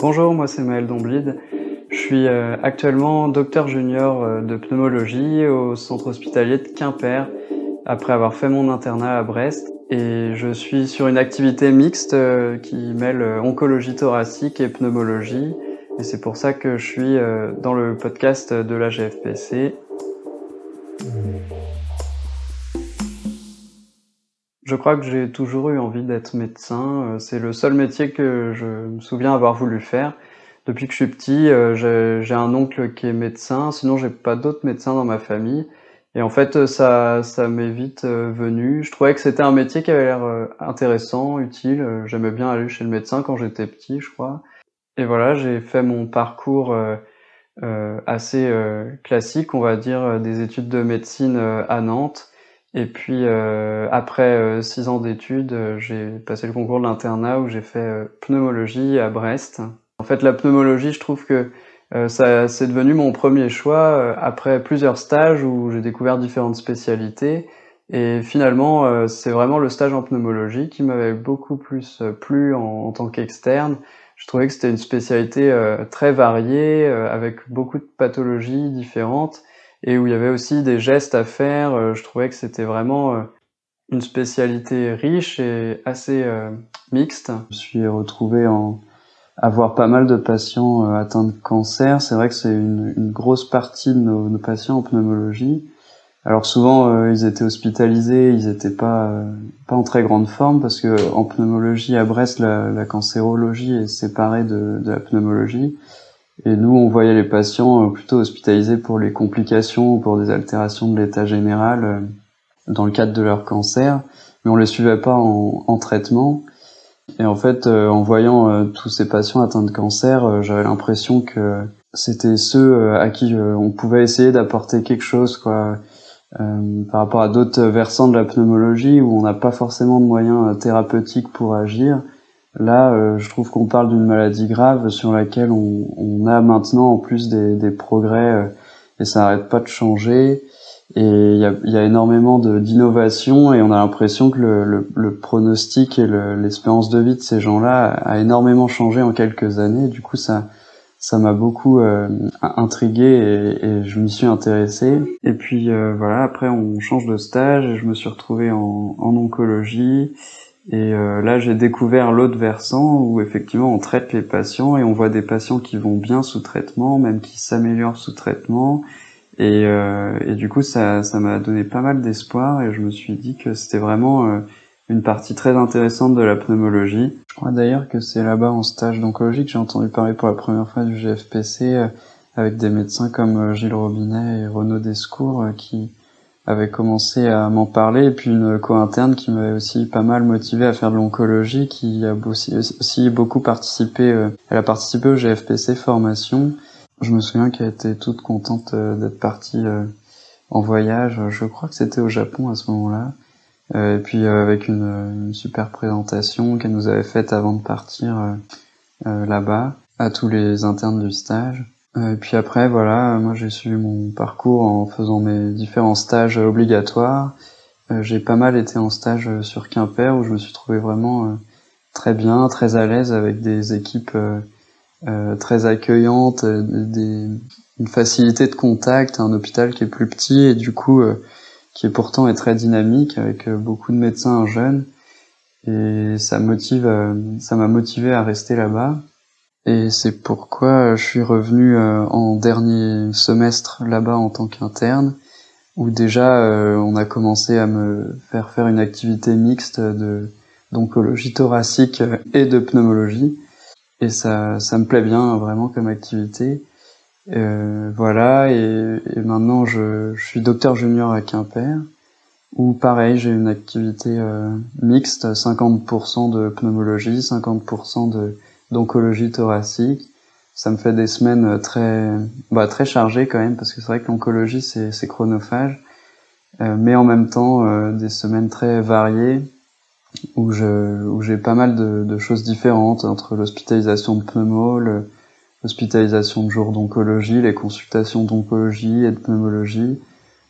Bonjour, moi c'est Maël Domblide. Je suis euh, actuellement docteur junior euh, de pneumologie au centre hospitalier de Quimper après avoir fait mon internat à Brest. Et je suis sur une activité mixte euh, qui mêle oncologie thoracique et pneumologie. Et c'est pour ça que je suis dans le podcast de la GFPC Je crois que j'ai toujours eu envie d'être médecin. Euh, c'est le seul métier que je me souviens avoir voulu faire. Depuis que je suis petit, euh, j'ai un oncle qui est médecin. Sinon, j'ai pas d'autres médecins dans ma famille. Et en fait, ça, ça m'est vite euh, venu. Je trouvais que c'était un métier qui avait l'air intéressant, utile. J'aimais bien aller chez le médecin quand j'étais petit, je crois. Et voilà, j'ai fait mon parcours assez classique, on va dire, des études de médecine à Nantes. Et puis euh, après euh, six ans d'études, euh, j'ai passé le concours de l'internat où j'ai fait pneumologie à Brest. En fait, la pneumologie, je trouve que ça c'est devenu mon premier choix après plusieurs stages où j'ai découvert différentes spécialités. Et finalement, c'est vraiment le stage en pneumologie qui m'avait beaucoup plus plu en tant qu'externe. Je trouvais que c'était une spécialité très variée, avec beaucoup de pathologies différentes et où il y avait aussi des gestes à faire. Euh, je trouvais que c'était vraiment euh, une spécialité riche et assez euh, mixte. Je suis retrouvé en avoir pas mal de patients atteints de cancer. C'est vrai que c'est une, grosse partie de nos, patients en pneumologie. Alors souvent ils étaient hospitalisés, ils n'étaient pas pas en très grande forme parce que en pneumologie à Brest la, cancérologie est séparée de la pneumologie. Et nous, on voyait les patients euh, plutôt hospitalisés pour les complications ou pour des altérations de l'état général euh, dans le cadre de leur cancer, mais on les suivait pas en, en traitement. Et en fait, euh, en voyant tous ces patients atteints de cancer, j'avais l'impression que c'était ceux à qui on pouvait essayer d'apporter quelque chose, quoi, par rapport à d'autres versants de la pneumologie où on n'a pas forcément de moyens thérapeutiques pour agir. Là, euh, je trouve qu'on parle d'une maladie grave sur laquelle on, on, a maintenant en plus des, des progrès euh, et ça n'arrête pas de changer. Et il y a, y a, énormément d'innovation et on a l'impression que le, le, le, pronostic et l'espérance de vie de ces gens-là a énormément changé en quelques années. Du coup, ça ça m'a beaucoup euh, intrigué et, et je m'y suis intéressé. Et puis voilà, après on change de stage et je me suis retrouvé en, en oncologie. Et euh, là, j'ai découvert l'autre versant où effectivement on traite les patients et on voit des patients qui vont bien sous traitement, même qui s'améliorent sous traitement. Et, euh, et, du coup, ça, ça m'a donné pas mal d'espoir et je me suis dit que c'était vraiment euh, une partie très intéressante de la pneumologie. Je crois d'ailleurs que c'est là-bas en stage d'oncologie que j'ai entendu parler pour la première fois du GFPC avec des médecins comme Gilles Robinet et Renaud Descours qui avait commencé à m'en parler, et puis une co-interne qui m'avait aussi pas mal motivé à faire de l'oncologie, qui a aussi, beaucoup participé, euh, elle a participé au GFPC formation. Je me souviens qu'elle était toute contente euh, d'être partie euh, en voyage, je crois que c'était au Japon à ce moment-là, et puis avec une, super présentation qu'elle nous avait faite avant de partir là-bas, à tous les internes du stage. Euh, et puis après, voilà, moi j'ai suivi mon parcours en faisant mes différents stages obligatoires. Euh, j'ai pas mal été en stage sur Quimper où je me suis trouvé vraiment euh, très bien, très à l'aise avec des équipes très accueillantes, des, une facilité de contact, un hôpital qui est plus petit et du coup qui est pourtant très dynamique avec beaucoup de médecins jeunes. Et ça motive, ça m'a motivé à rester là-bas. Et c'est pourquoi je suis revenu euh, en dernier semestre là-bas en tant qu'interne, où déjà euh, on a commencé à me faire faire une activité mixte d'oncologie thoracique et de pneumologie. Et ça, ça me plaît bien vraiment comme activité. Euh, voilà, et, maintenant je, je, suis docteur junior à Quimper, où pareil j'ai une activité euh, mixte, 50% de pneumologie, 50% de d'oncologie thoracique. Ça me fait des semaines euh, très, bah, très chargées quand même, parce que c'est vrai que l'oncologie, c'est chronophage. Euh, mais en même temps, euh, des semaines très variées, où je où j'ai pas mal de, de, choses différentes entre l'hospitalisation de pneumo, l'hospitalisation de jour d'oncologie, les consultations d'oncologie et de pneumologie.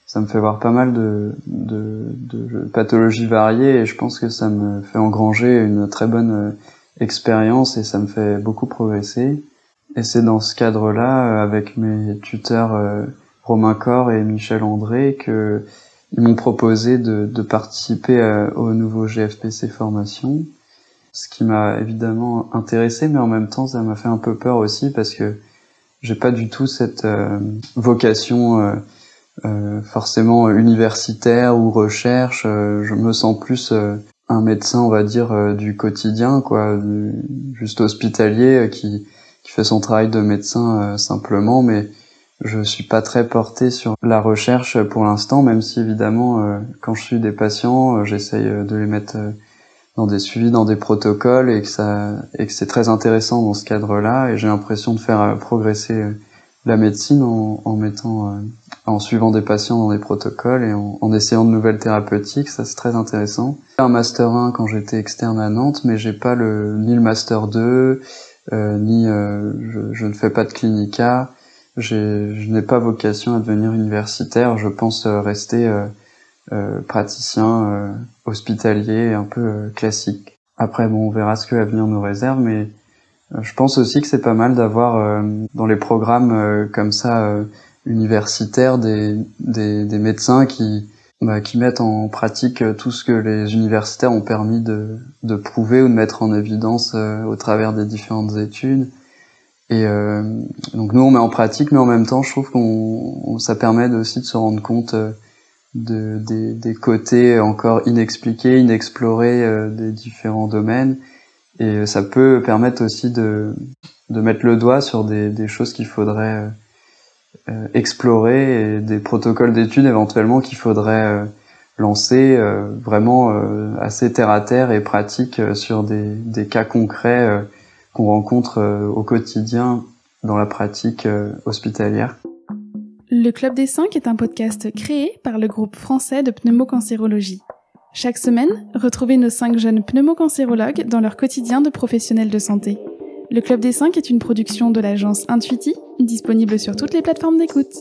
Ça me fait voir pas mal de, de, de, pathologies variées et je pense que ça me fait engranger une très bonne expérience et ça me fait beaucoup progresser. Et c'est dans ce cadre-là, avec mes tuteurs Romain Cor et Michel André, que ils m'ont proposé de, de participer au nouveau GFPC formation ce qui m'a évidemment intéressé, mais en même temps, ça m'a fait un peu peur aussi parce que j'ai pas du tout cette euh, vocation euh, euh, forcément universitaire ou recherche. je me sens plus un médecin, on va dire, du quotidien, quoi, juste hospitalier qui, qui fait son travail de médecin simplement, mais je suis pas très porté sur la recherche pour l'instant, même si évidemment, quand je suis des patients, j'essaye de les mettre dans des suivis, dans des protocoles et que ça et que c'est très intéressant dans ce cadre-là. Et j'ai l'impression de faire euh, progresser euh, la médecine en, en mettant, euh, en suivant des patients dans des protocoles et en, essayant de nouvelles thérapeutiques. Ça c'est très intéressant. J'ai un master 1 quand j'étais externe à Nantes, mais j'ai pas le ni le master 2 euh, ni je, je, ne fais pas de clinica. Je n'ai pas vocation à devenir universitaire. Je pense rester euh, praticien euh, hospitalier un peu euh, classique. Après, bon, on verra ce que l'avenir nous réserve, mais je pense aussi que c'est pas mal d'avoir dans les programmes comme ça universitaires des, des, médecins qui, bah, qui mettent en pratique tout ce que les universitaires ont permis de, de prouver ou de mettre en évidence au travers des différentes études. Et euh, donc nous on met en pratique, mais en même temps je trouve qu'on ça permet aussi de se rendre compte de, des, des, côtés encore inexpliqués, inexplorés euh, des différents domaines. Et ça peut permettre aussi de, de mettre le doigt sur des, des choses qu'il faudrait euh, euh, explorer et des protocoles d'études éventuellement qu'il faudrait lancer vraiment assez terre à terre et pratique sur des, des cas concrets qu'on rencontre au quotidien dans la pratique hospitalière. Le Club des 5 est un podcast créé par le groupe français de pneumocancérologie. Chaque semaine, retrouvez nos 5 jeunes pneumocancérologues dans leur quotidien de professionnels de santé. Le Club des 5 est une production de l'agence Intuiti, disponible sur toutes les plateformes d'écoute.